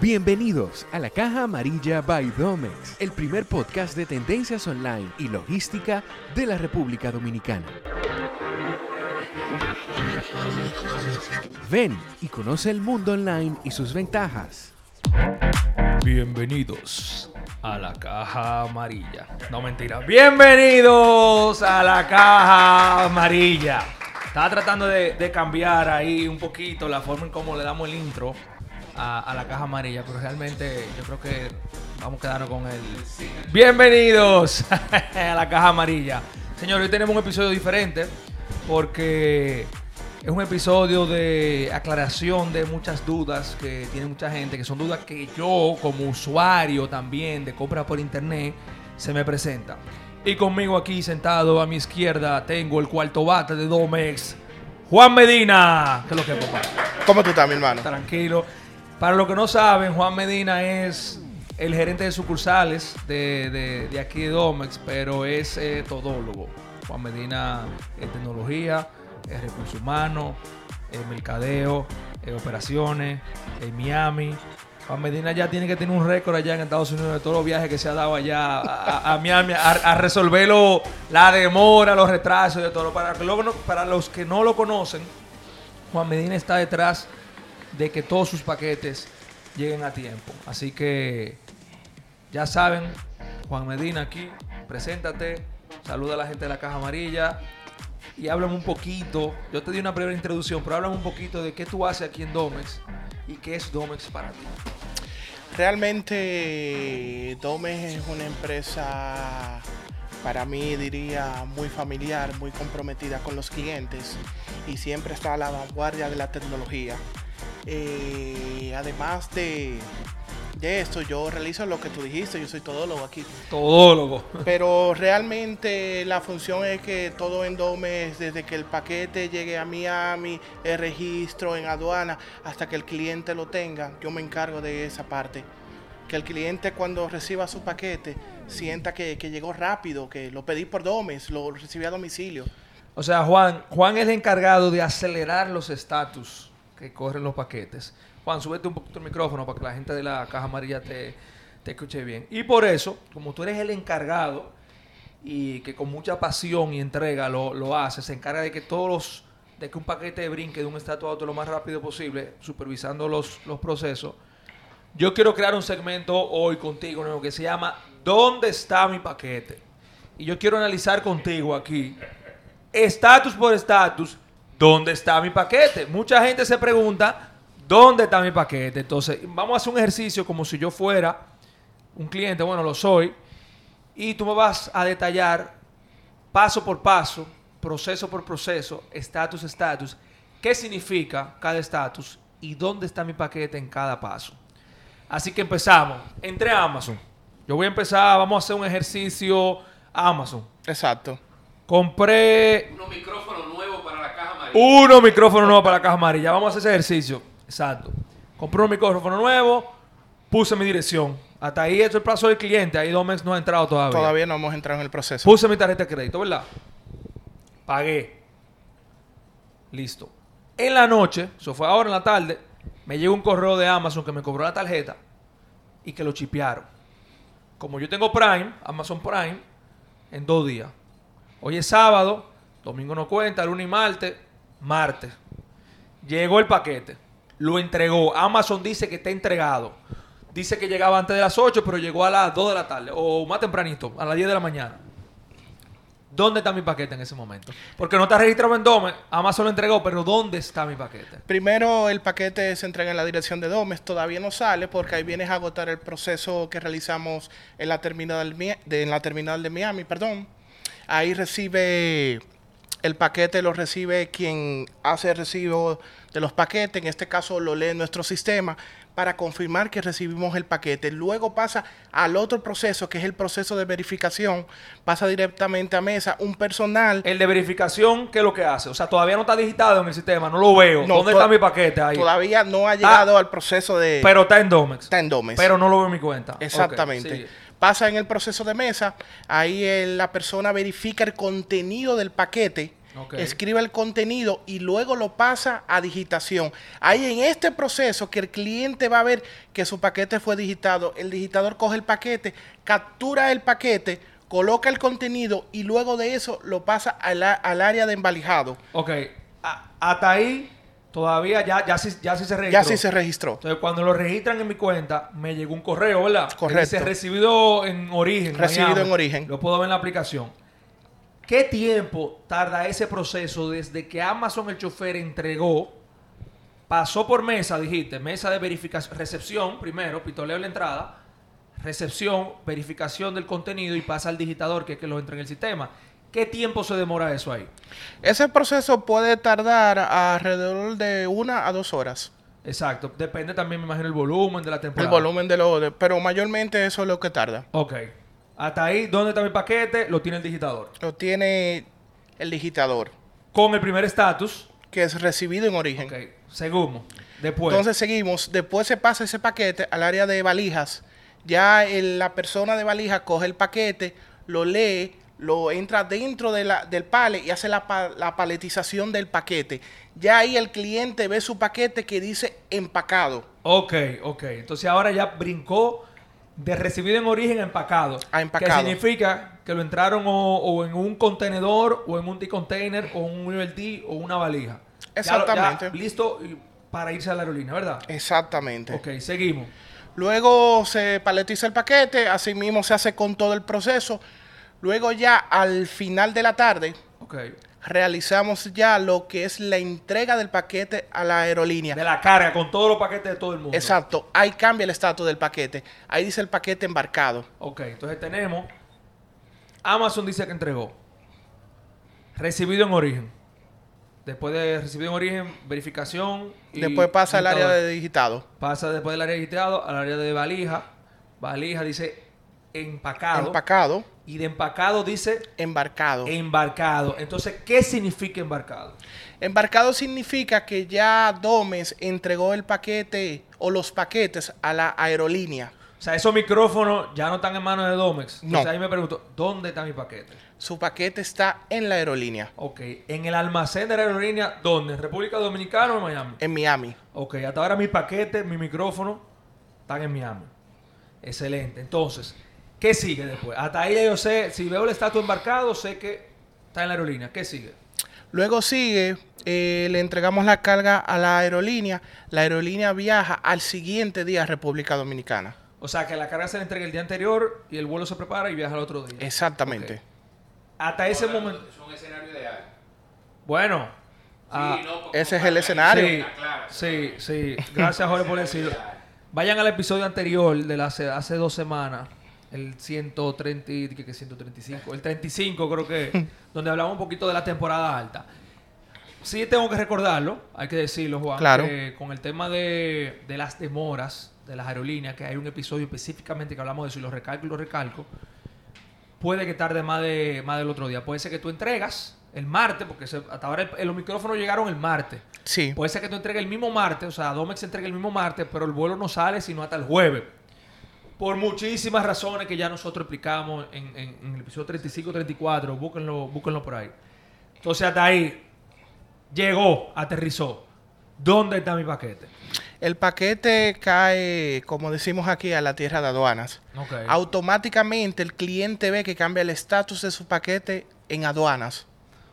Bienvenidos a la Caja Amarilla by Domex, el primer podcast de tendencias online y logística de la República Dominicana. Ven y conoce el mundo online y sus ventajas. Bienvenidos a la caja amarilla. No mentira. Bienvenidos a la caja amarilla. Estaba tratando de, de cambiar ahí un poquito la forma en cómo le damos el intro a, a la caja amarilla, pero realmente yo creo que vamos a quedarnos con el... Bienvenidos a la caja amarilla. Señores, hoy tenemos un episodio diferente porque es un episodio de aclaración de muchas dudas que tiene mucha gente, que son dudas que yo como usuario también de compra por internet se me presenta. Y conmigo aquí sentado a mi izquierda tengo el cuarto bate de Domex, Juan Medina. ¿Qué es lo que es, papá? ¿Cómo tú estás, mi hermano? Tranquilo. Para los que no saben, Juan Medina es el gerente de sucursales de, de- aquí de Domex, pero es eh, todólogo. Juan Medina es tecnología, es recursos humanos, es mercadeo, es operaciones, es Miami. Juan Medina ya tiene que tener un récord allá en Estados Unidos de todos los viajes que se ha dado allá a, Miami a, resolver la demora, los retrasos de todo. Para, para los que no lo conocen, Juan Medina está detrás de que todos sus paquetes lleguen a tiempo. Así que ya saben, Juan Medina aquí, preséntate, saluda a la gente de la Caja Amarilla y háblame un poquito. Yo te di una breve introducción, pero háblame un poquito de qué tú haces aquí en Domex y qué es Domex para ti. Realmente Domes es una empresa, para mí diría, muy familiar, muy comprometida con los clientes y siempre está a la vanguardia de la tecnología. Eh, además de, de esto, yo realizo lo que tú dijiste, yo soy todólogo aquí. Todólogo. Pero realmente la función es que todo en Domes, desde que el paquete llegue a Miami, el registro en aduana, hasta que el cliente lo tenga, yo me encargo de esa parte. Que el cliente cuando reciba su paquete sienta que, que llegó rápido, que lo pedí por Domes, lo recibí a domicilio. O sea, Juan, Juan es el encargado de acelerar los estatus que corren los paquetes. Juan, súbete un poquito el micrófono para que la gente de la caja amarilla te, te escuche bien. Y por eso, como tú eres el encargado y que con mucha pasión y entrega lo, lo haces, se encarga de que todos los, de que un paquete brinque de un estatus a otro lo más rápido posible, supervisando los, los procesos. Yo quiero crear un segmento hoy contigo que se llama ¿Dónde está mi paquete? Y yo quiero analizar contigo aquí estatus por estatus, ¿dónde está mi paquete? Mucha gente se pregunta, ¿dónde está mi paquete? Entonces, vamos a hacer un ejercicio como si yo fuera un cliente, bueno, lo soy, y tú me vas a detallar paso por paso, proceso por proceso, estatus, estatus, qué significa cada estatus y dónde está mi paquete en cada paso. Así que empezamos. Entre Amazon. Yo voy a empezar, vamos a hacer un ejercicio Amazon. Exacto. Compré unos micrófonos nuevos unos micrófonos nuevos para la caja amarilla. Vamos a hacer ese ejercicio. Exacto. Compré un micrófono nuevo, puse mi dirección. Hasta ahí es el plazo del cliente. Ahí Domex no ha entrado todavía. Todavía no hemos entrado en el proceso. Puse mi tarjeta de crédito, ¿verdad? Pagué. Listo. En la noche, eso fue ahora en la tarde, me llegó un correo de Amazon que me cobró la tarjeta y que lo chipearon. Como yo tengo Prime, Amazon Prime, en dos días. Hoy es sábado, domingo no cuenta, lunes y martes, martes. Llegó el paquete, lo entregó. Amazon dice que está entregado. Dice que llegaba antes de las 8, pero llegó a las 2 de la tarde, o más tempranito, a las 10 de la mañana. ¿Dónde está mi paquete en ese momento? Porque no está registrado en Dome, Amazon lo entregó, pero ¿dónde está mi paquete? Primero el paquete se entrega en la dirección de Domes, todavía no sale porque ahí vienes a agotar el proceso que realizamos en la terminal, Mi- de, en la terminal de Miami, perdón. Ahí recibe el paquete, lo recibe quien hace el recibo de los paquetes, en este caso lo lee nuestro sistema para confirmar que recibimos el paquete. Luego pasa al otro proceso, que es el proceso de verificación, pasa directamente a mesa, un personal El de verificación, ¿qué es lo que hace? O sea, todavía no está digitado en el sistema, no lo veo. No, ¿Dónde está mi paquete ahí? todavía no ha llegado al proceso de... Pero está en Domex. Está en Domes. Pero no lo veo en mi cuenta. Exactamente. Pasa en el proceso de mesa, ahí el- la persona verifica el contenido del paquete escribe el contenido y luego lo pasa a digitación. Ahí en este proceso que el cliente va a ver que su paquete fue digitado, el digitador coge el paquete, captura el paquete, coloca el contenido y luego de eso lo pasa al, área de embalijado. Ok. A- hasta ahí todavía ya, ya, sí, ya sí se registró. Ya sí se registró. Entonces, cuando lo registran en mi cuenta, me llegó un correo, ¿verdad? Correcto. dice recibido en origen. Recibido Miami. en origen. Lo puedo ver en la aplicación. ¿Qué tiempo tarda ese proceso desde que Amazon el chofer entregó, pasó por mesa, dijiste, mesa de verificación, recepción primero, pitoleo en la entrada, recepción, verificación del contenido y pasa al digitador que es que lo entra en el sistema? ¿Qué tiempo se demora eso ahí? Ese proceso puede tardar alrededor de una a dos horas. Exacto. Depende también, me imagino, el volumen de la El temporada. volumen de lo... de- pero mayormente eso es lo que tarda. Ok. Hasta ahí, ¿dónde está mi paquete? Lo tiene el digitador. Lo tiene el digitador, Con el primer estatus. que es recibido en origen. Ok. Segundo. Después. Entonces seguimos, después se pasa ese paquete al área de valijas. Ya el- la persona de valija coge el paquete, lo lee, lo entra dentro de la- del palet y hace la, la paletización del paquete. Ya ahí el cliente ve su paquete que dice empacado. ok, ok. Entonces ahora ya brincó de recibido en origen a empacado. A empacado. Que significa que lo entraron o, o en un contenedor, o en un D-container, o un ULD, o una valija. Ya lo- ya Exactamente. listo para irse a la aerolínea, ¿verdad? Exactamente. Ok, seguimos. Luego se paletiza el paquete, así mismo se hace con todo el proceso. Luego ya al final de la tarde realizamos ya lo que es la entrega del paquete a la aerolínea. De la carga, con todos los paquetes de todo el mundo. Exacto, ahí cambia el estatus del paquete. Ahí dice el paquete embarcado. Ok, entonces tenemos. Amazon dice que entregó. Recibido en origen. Después de recibido en origen, verificación. y Después pasa al área de digitado. Pasa después del área de digitado al área de valija. Valija dice empacado. Empacado, y de empacado dice embarcado. embarcado. Entonces, ¿qué significa embarcado? Embarcado significa que ya Domes entregó el paquete o los paquetes a la aerolínea. O sea, esos micrófonos ya no están en manos de Domex. Entonces No. ahí me pregunto, ¿dónde está mi paquete? Su paquete está en la aerolínea, Ok, en el almacén de la aerolínea, ¿dónde? ¿En República Dominicana o en Miami? en Miami. Ok, hasta ahora mi paquete, mi micrófono están en Miami. Excelente. Entonces, ¿qué sigue después? Hasta ahí yo sé, si veo el estatus embarcado, sé que está en la aerolínea. ¿Qué sigue? Luego sigue, eh, le entregamos la carga a la aerolínea. La aerolínea viaja al siguiente día a República Dominicana. O sea, que la carga se le entrega el día anterior y el vuelo se prepara y viaja al otro día. Exactamente. Hasta ese momento. Es un escenario ideal. Bueno. Sí, ah, no, porque ese es el escenario. Sí, la clara. sí, sí. Gracias, Jorge, por decirlo. Vayan al episodio anterior de la hace, hace dos semanas, el 130, y- ¿qué- qué 135, el 35 creo que, donde hablamos un poquito de la temporada alta. Sí tengo que recordarlo, hay que decirlo, Juan, Claro. que con el tema de, de las demoras de las aerolíneas, que hay un episodio específicamente que hablamos de eso y lo recalco y lo recalco, puede que tarde más, de, más del otro día. Puede ser que tú entregas el martes, porque se- hasta ahora el- los micrófonos llegaron el martes. Sí, Puede ser que tú entregues el mismo martes, o sea, Domex entregue el mismo martes, pero el vuelo no sale sino hasta el jueves. Por muchísimas razones que ya nosotros explicamos en, en- en el episodio 35-34, búsquenlo, búsquenlo por ahí. Entonces hasta ahí, llegó, aterrizó. ¿Dónde está mi paquete? el paquete cae, como decimos aquí, a la tierra de aduanas. Automáticamente el cliente ve que cambia el estatus de su paquete en aduanas.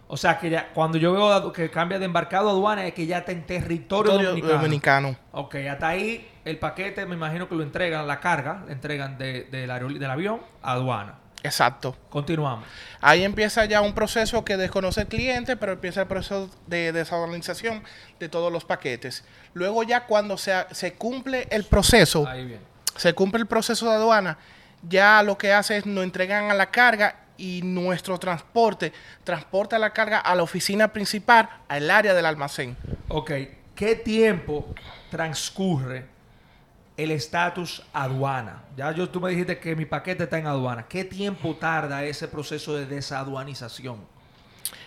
O sea, que ya, cuando yo veo que cambia de embarcado a aduana es que ya está en territorio Territorio dominicano. dominicano. Ok, hasta ahí el paquete me imagino que lo entregan, la carga, le entregan de, la del avión a aduana. Exacto. Continuamos. Ahí empieza ya un proceso que desconoce el cliente, pero empieza el proceso de desorganización de todos los paquetes. Luego ya cuando se, se cumple el proceso, Ahí bien. se cumple el proceso de aduana, ya lo que hace es nos entregan a la carga y nuestro transporte transporta la carga a la oficina principal, al área del almacén. Ok, ¿qué tiempo transcurre el estatus aduana? Ya yo, tú me dijiste que mi paquete está en aduana. ¿Qué tiempo tarda ese proceso de desaduanización?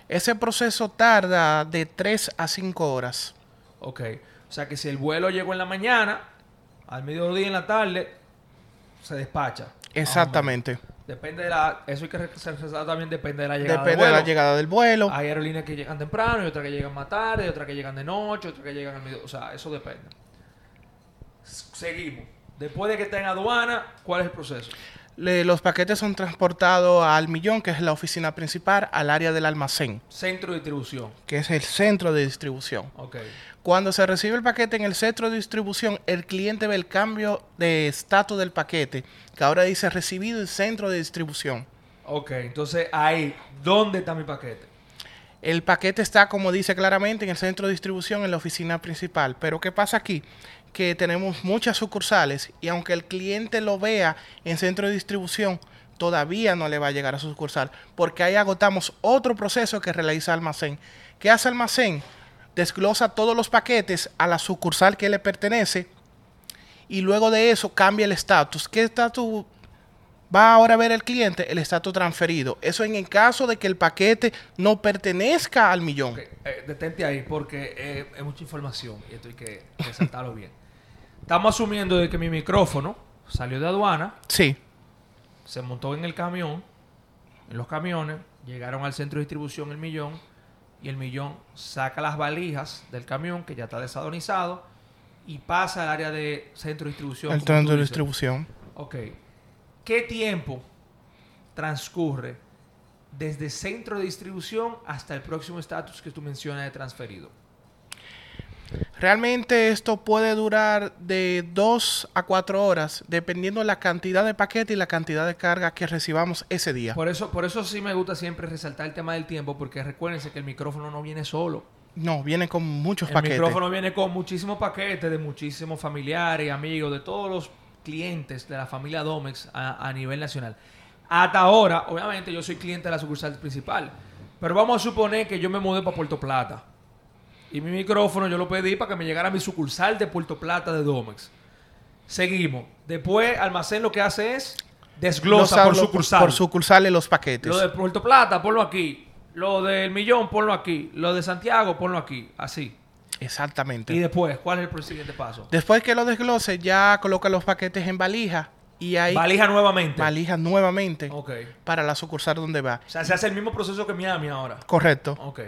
Ese proceso tarda de 3 a 5 horas. Ok, o sea que si el vuelo llegó en la mañana, al mediodía en la tarde, se despacha. Exactamente. Depende de la... Eso hay que resaltar también, depende de la llegada Depende del de la vuelo. llegada del vuelo. Hay aerolíneas que llegan temprano, y otras que llegan más tarde, y otras que llegan de noche, otras que llegan al medio. O sea, eso depende. Seguimos. Después de que está en aduana, ¿cuál es el proceso? Le- los paquetes son transportados al millón, que es la oficina principal, al área del almacén, Centro de distribución. que es el centro de distribución. Ok. Cuando se recibe el paquete en el centro de distribución, el cliente ve el cambio de estatus del paquete, que ahora dice recibido en centro de distribución. Ok, entonces ahí, ¿dónde está mi paquete? El paquete está, como dice claramente, en el centro de distribución, en la oficina principal. Pero ¿qué pasa aquí? Que tenemos muchas sucursales y aunque el cliente lo vea en centro de distribución, todavía no le va a llegar a su sucursal, porque ahí agotamos otro proceso que realiza almacén. ¿Qué hace almacén? Desglosa todos los paquetes a la sucursal que le pertenece y luego de eso cambia el estatus. ¿Qué estatus va ahora a ver el cliente? El estatus transferido. Eso en el caso de que el paquete no pertenezca al millón. Eh, detente ahí porque eh, es mucha información y esto hay que resaltarlo bien. Estamos asumiendo de que mi micrófono salió de aduana, Sí, se montó en el camión, en los camiones, llegaron al centro de distribución el millón y el millón saca las valijas del camión que ya está desadonizado y pasa al área de centro de distribución. el centro de distribución. Ok. ¿Qué tiempo transcurre desde centro de distribución hasta el próximo estatus que tú mencionas de transferido? Realmente esto puede durar de 2 a 4 horas, dependiendo la cantidad de paquete y la cantidad de carga que recibamos ese día. Por eso, por eso sí me gusta siempre resaltar el tema del tiempo, porque recuérdense que el micrófono no viene solo. No, viene con muchos El paquetes. micrófono viene con muchísimos paquetes de muchísimos familiares y amigos, de todos los clientes de la familia Domex a, a nivel nacional. Hasta ahora, obviamente, yo soy cliente de la sucursal principal. Pero vamos a suponer que yo me mudé para Puerto Plata. Y mi micrófono yo lo pedí para que me llegara a mi sucursal de Puerto Plata de Domex. Seguimos. Después, Almacén lo que hace es desglosa Los por sucursal. Por sucursales los paquetes. Lo de Puerto Plata, ponlo aquí. Lo del millón, ponlo aquí. Lo de Santiago, ponlo aquí. Así. Exactamente. Y después, ¿cuál es el siguiente paso? Después que lo desglose, ya coloca los paquetes en valija y ahí Valija nuevamente. valija nuevamente para la sucursal donde va. O sea, se hace el mismo proceso que Miami ahora. Correcto. Ok.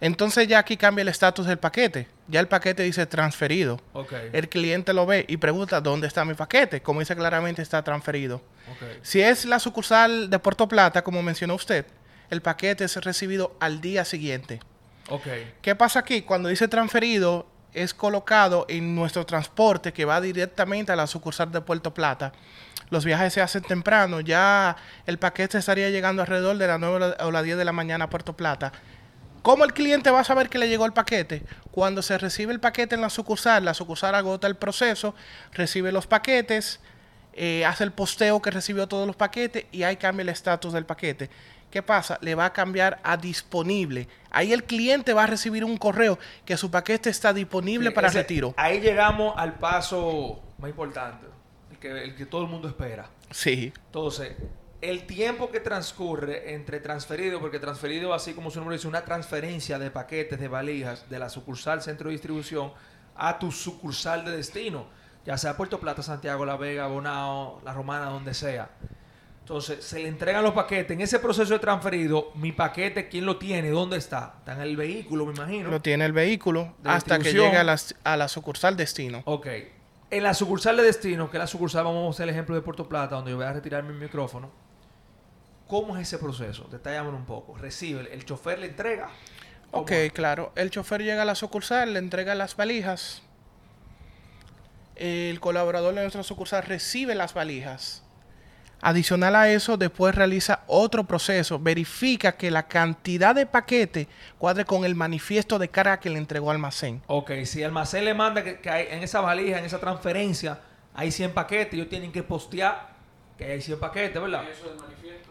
Entonces ya aquí cambia el estatus del paquete. Ya el paquete dice transferido. Ok. El cliente lo ve y pregunta dónde está mi paquete. Como dice claramente, está transferido. Si es la sucursal de Puerto Plata, como mencionó usted, el paquete es recibido al día siguiente. ¿Qué pasa aquí? Cuando dice transferido, es colocado en nuestro transporte que va directamente a la sucursal de Puerto Plata. Los viajes se hacen temprano, ya el paquete estaría llegando alrededor de las 9 o las 10 de la mañana a Puerto Plata. ¿Cómo el cliente va a saber que le llegó el paquete? Cuando se recibe el paquete en la sucursal, la sucursal agota el proceso, recibe los paquetes, eh, hace el posteo que recibió todos los paquetes y ahí cambia el estatus del paquete. ¿Qué pasa? Le va a cambiar a disponible. Ahí el cliente va a recibir un correo que su paquete está disponible Sí, para ese- retiro. Ahí llegamos al paso más importante. El que, el que todo el mundo espera. Sí, Entonces, el tiempo que transcurre entre transferido, porque transferido, así como su nombre dice, una transferencia de paquetes, de valijas, de la sucursal centro de distribución a tu sucursal de destino, ya sea Puerto Plata, Santiago, La Vega, Bonao, La Romana, donde sea. Entonces, se le entregan los paquetes. En ese proceso de transferido, mi paquete, ¿quién lo tiene? ¿Dónde está? Está en el vehículo, me imagino. lo tiene el vehículo hasta que llegue a la, a la sucursal destino. Ok. En la sucursal de destino, que es la sucursal, vamos a hacer el ejemplo de Puerto Plata, donde yo voy a retirar mi micrófono. ¿Cómo es ese proceso? Detallámoslo un poco. Recibe, el, chofer le entrega. ¿Cómo Ok, claro. El chofer llega a la sucursal, le entrega las valijas. El colaborador de nuestra sucursal recibe las valijas. Adicional a eso, después realiza otro proceso. Verifica que la cantidad de paquete cuadre con el manifiesto de carga que le entregó almacén. Ok, si el almacén le manda que, que hay, en esa valija, en esa transferencia, hay 100 paquetes, ellos tienen que postear que hay 100 paquetes, ¿verdad? ¿Eso es manifiesto?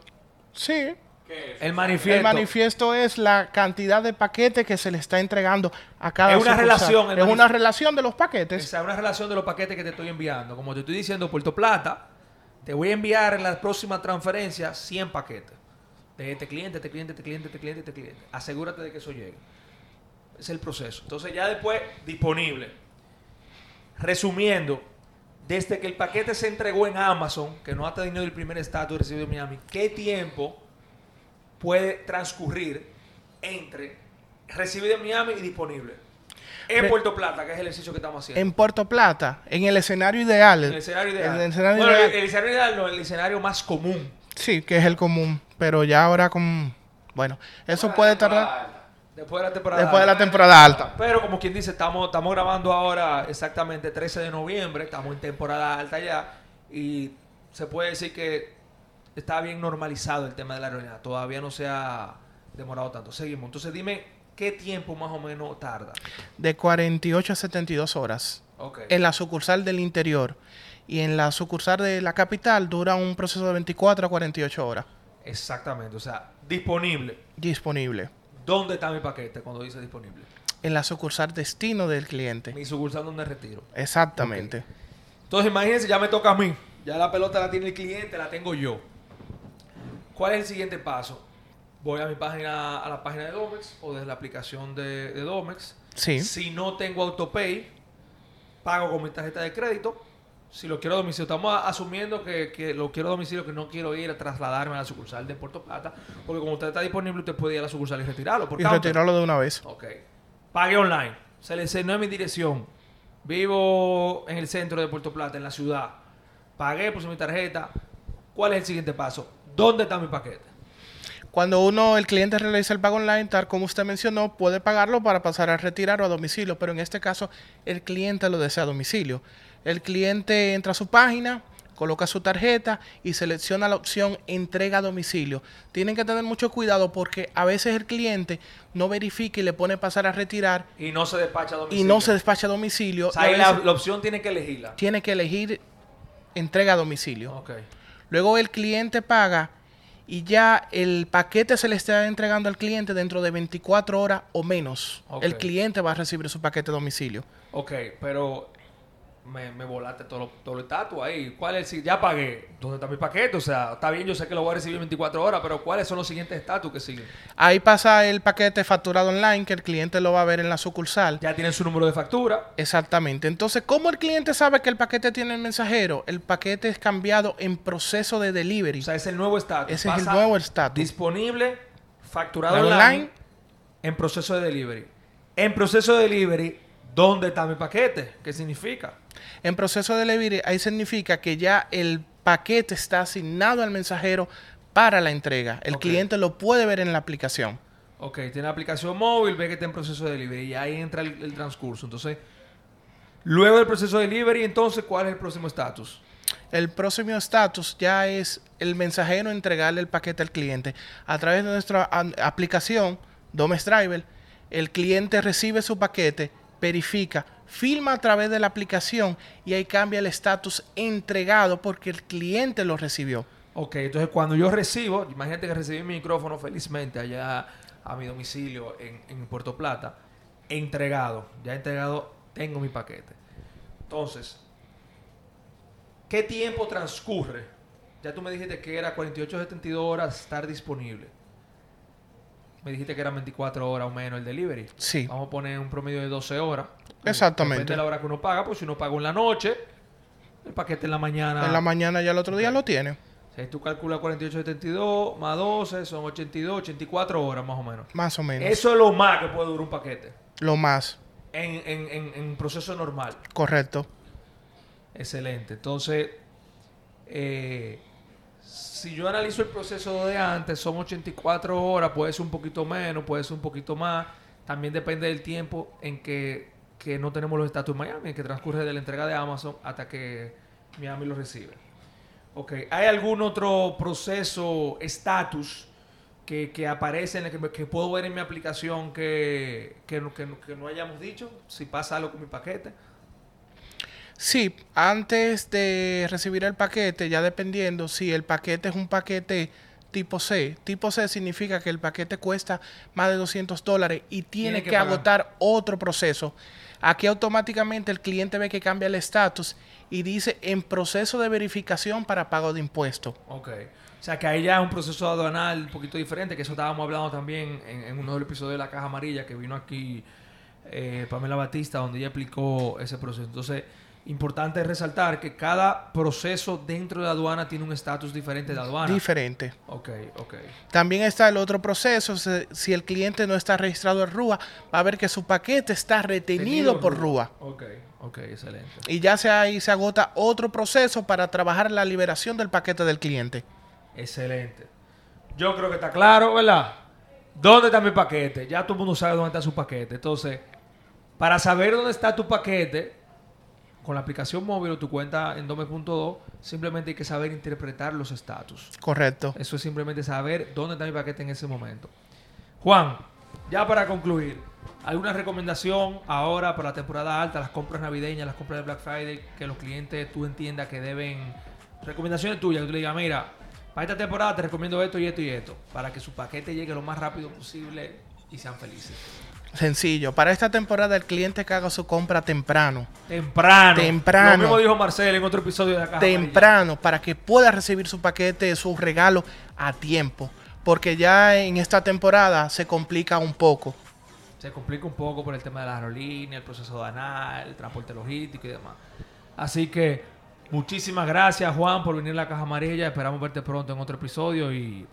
Sí. ¿Qué es? El manifiesto. El manifiesto es la cantidad de paquetes que se le está entregando a cada Es una sucursal. relación, el Es una relación de los paquetes. Esa es una relación de los paquetes que te estoy enviando. Como te estoy diciendo, Puerto Plata, te voy a enviar en la próxima transferencia 100 paquetes. De este cliente, este cliente, este cliente, este cliente, este cliente. Asegúrate de que eso llegue. Es el proceso. Entonces ya después, disponible. Resumiendo, desde que el paquete se entregó en Amazon, que no ha tenido el primer estatus recibido en Miami, ¿qué tiempo puede transcurrir entre recibido en Miami y disponible? En Puerto Plata, que es el ejercicio que estamos haciendo. En Puerto Plata, en el escenario ideal. En el escenario ideal. En el escenario bueno, ideal. el, el escenario ideal no, el escenario más común. Sí, que es el común. Pero ya ahora con... Bueno, eso puede tardar. Después de la temporada. después de la alta. temporada alta. Pero como quien dice, estamos, estamos grabando ahora exactamente 13 de noviembre, estamos en temporada alta ya y se puede decir que está bien normalizado el tema de la aerolínea. Todavía no se ha demorado tanto. Seguimos. Entonces dime, ¿qué tiempo más o menos tarda? De 48 a 72 horas. Ok. En la sucursal del interior. Y en la sucursal de la capital dura un proceso de 24 a 48 horas. Exactamente. O sea, disponible. Disponible. ¿Dónde está mi paquete cuando dice disponible? En la sucursal destino del cliente. Mi sucursal donde retiro. Exactamente. Entonces imagínense, ya me toca a mí. Ya la pelota la tiene el cliente, la tengo yo. ¿Cuál es el siguiente paso? Voy a mi página, a la página de Domex o desde la aplicación de, de Domex. Sí. Si no tengo autopay, pago con mi tarjeta de crédito. Si lo quiero a domicilio, estamos asumiendo que, que lo quiero a domicilio, que no quiero ir a trasladarme a la sucursal de Puerto Plata, porque como usted está disponible, usted puede ir a la sucursal y retirarlo. Por Y counter. retirarlo de una vez. Ok. Pague online. Seleccioné mi dirección. Vivo en el centro de Puerto Plata, en la ciudad. Pagué, puse mi tarjeta. ¿Cuál es el siguiente paso? ¿Dónde está mi paquete? Cuando uno, el cliente realiza el pago online, tal como usted mencionó, puede pagarlo para pasar a retirar o a domicilio, pero en este caso el cliente lo desea a domicilio. El cliente entra a su página, coloca su tarjeta y selecciona la opción entrega a domicilio. Tienen que tener mucho cuidado porque a veces el cliente no verifica y le pone pasar a retirar Y no se despacha a domicilio. y no se despacha a domicilio. O sea, ahí la, opción tiene que elegirla. tiene que elegir entrega a domicilio. Luego el cliente paga y ya el paquete se le está entregando al cliente dentro de 24 horas o menos. El cliente va a recibir su paquete a domicilio. Ok, pero me, me volaste todo lo, todo el estatus ahí. ¿Cuál es si- Ya pagué. ¿Dónde está mi paquete? O sea, está bien, yo sé que lo voy a recibir en 24 horas, pero ¿cuáles son los siguientes estatus que siguen? Ahí pasa el paquete facturado online que el cliente lo va a ver en la sucursal. Ya tienen su número de factura. Exactamente. Entonces, ¿cómo el cliente sabe que el paquete tiene el mensajero? El paquete es cambiado en proceso de delivery. O sea, es el nuevo estatus. Ese es el nuevo estatus. Disponible, facturado Online. online, en proceso de delivery. En proceso de delivery, ¿dónde está mi paquete? ¿Qué significa? En proceso de delivery, ahí significa que ya el paquete está asignado al mensajero para la entrega. El cliente lo puede ver en la aplicación. Ok, tiene la aplicación móvil, ve que está en proceso de delivery y ahí entra el, el transcurso. Entonces, luego del proceso de delivery, entonces, ¿cuál es el próximo estatus? El próximo estatus ya es el mensajero entregarle el paquete al cliente. A través de nuestra aplicación, Domes Driver, el cliente recibe su paquete, verifica, filma a través de la aplicación y ahí cambia el estatus entregado porque el cliente lo recibió. Ok, entonces cuando yo recibo, imagínate que recibí mi micrófono felizmente allá a mi domicilio en, en Puerto Plata, entregado, ya entregado, tengo mi paquete. Entonces, ¿qué tiempo transcurre? Ya tú me dijiste que era 48 72 horas estar disponible. Me dijiste que eran 24 horas o menos el delivery. Sí. Vamos a poner un promedio de 12 horas. Exactamente. Depende de la hora que uno paga, pues si uno paga en la noche, el paquete en la mañana. En la mañana ya el otro día lo tiene. Si tú calculas 48, 72 más 12, son 82, 84 horas más o menos. Más o menos. Eso es lo más que puede durar un paquete. Lo más. En, en, en, en proceso normal. Correcto. Excelente. Entonces, eh, si yo analizo el proceso de antes, son 84 horas, puede ser un poquito menos, puede ser un poquito más. También depende del tiempo en que, que no tenemos los estatus en Miami, en que transcurre de la entrega de Amazon hasta que Miami lo recibe. Ok, ¿hay algún otro proceso, estatus que, que aparece, en el que, que puedo ver en mi aplicación que, que, no- hayamos dicho? Si pasa algo con mi paquete. Sí, antes de recibir el paquete, ya dependiendo si el paquete es un paquete tipo C. Tipo C significa que el paquete cuesta más de 200 dólares y tiene, Tiene que agotar otro proceso. Aquí automáticamente el cliente ve que cambia el estatus y dice en proceso de verificación para pago de impuestos. Ok. O sea, que ahí ya es un proceso aduanal un poquito diferente, que eso estábamos hablando también en, en uno de los episodios de La Caja Amarilla, que vino aquí eh, Pamela Batista, donde ella explicó ese proceso. Entonces, Importante resaltar que cada proceso dentro de aduana tiene un estatus diferente de aduana. Diferente. ok, ok. También está el otro proceso, si el cliente no está registrado en RUA, va a ver que su paquete está retenido por RUA. Ok, ok, excelente. Y ya se ahí se agota otro proceso para trabajar la liberación del paquete del cliente. Excelente. Yo creo que está claro, ¿verdad? ¿Dónde está mi paquete? Ya todo el mundo sabe dónde está su paquete. Entonces, para saber dónde está tu paquete, con la aplicación móvil o tu cuenta en Dome.2, simplemente hay que saber interpretar los estatus. Correcto. Eso es simplemente saber dónde está mi paquete en ese momento. Juan, ya para concluir, ¿alguna recomendación ahora para la temporada alta, las compras navideñas, las compras de Black Friday, que los clientes tú entiendas que deben... Recomendaciones tuyas, que tú le digas, mira, para esta temporada te recomiendo esto y esto y esto, para que su paquete llegue lo más rápido posible y sean felices. Sencillo. Para esta temporada el cliente que haga su compra temprano. Temprano. Temprano. Lo mismo dijo Marcel en otro episodio de la Caja Amarilla. temprano para que pueda recibir su paquete, su regalo a tiempo. Porque ya en esta temporada se complica un poco. se complica un poco por el tema de la aerolínea, el proceso danal, el transporte logístico y demás. Así que muchísimas gracias Juan por venir a la Caja Amarilla. Esperamos verte pronto en otro episodio y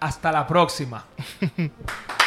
hasta la próxima.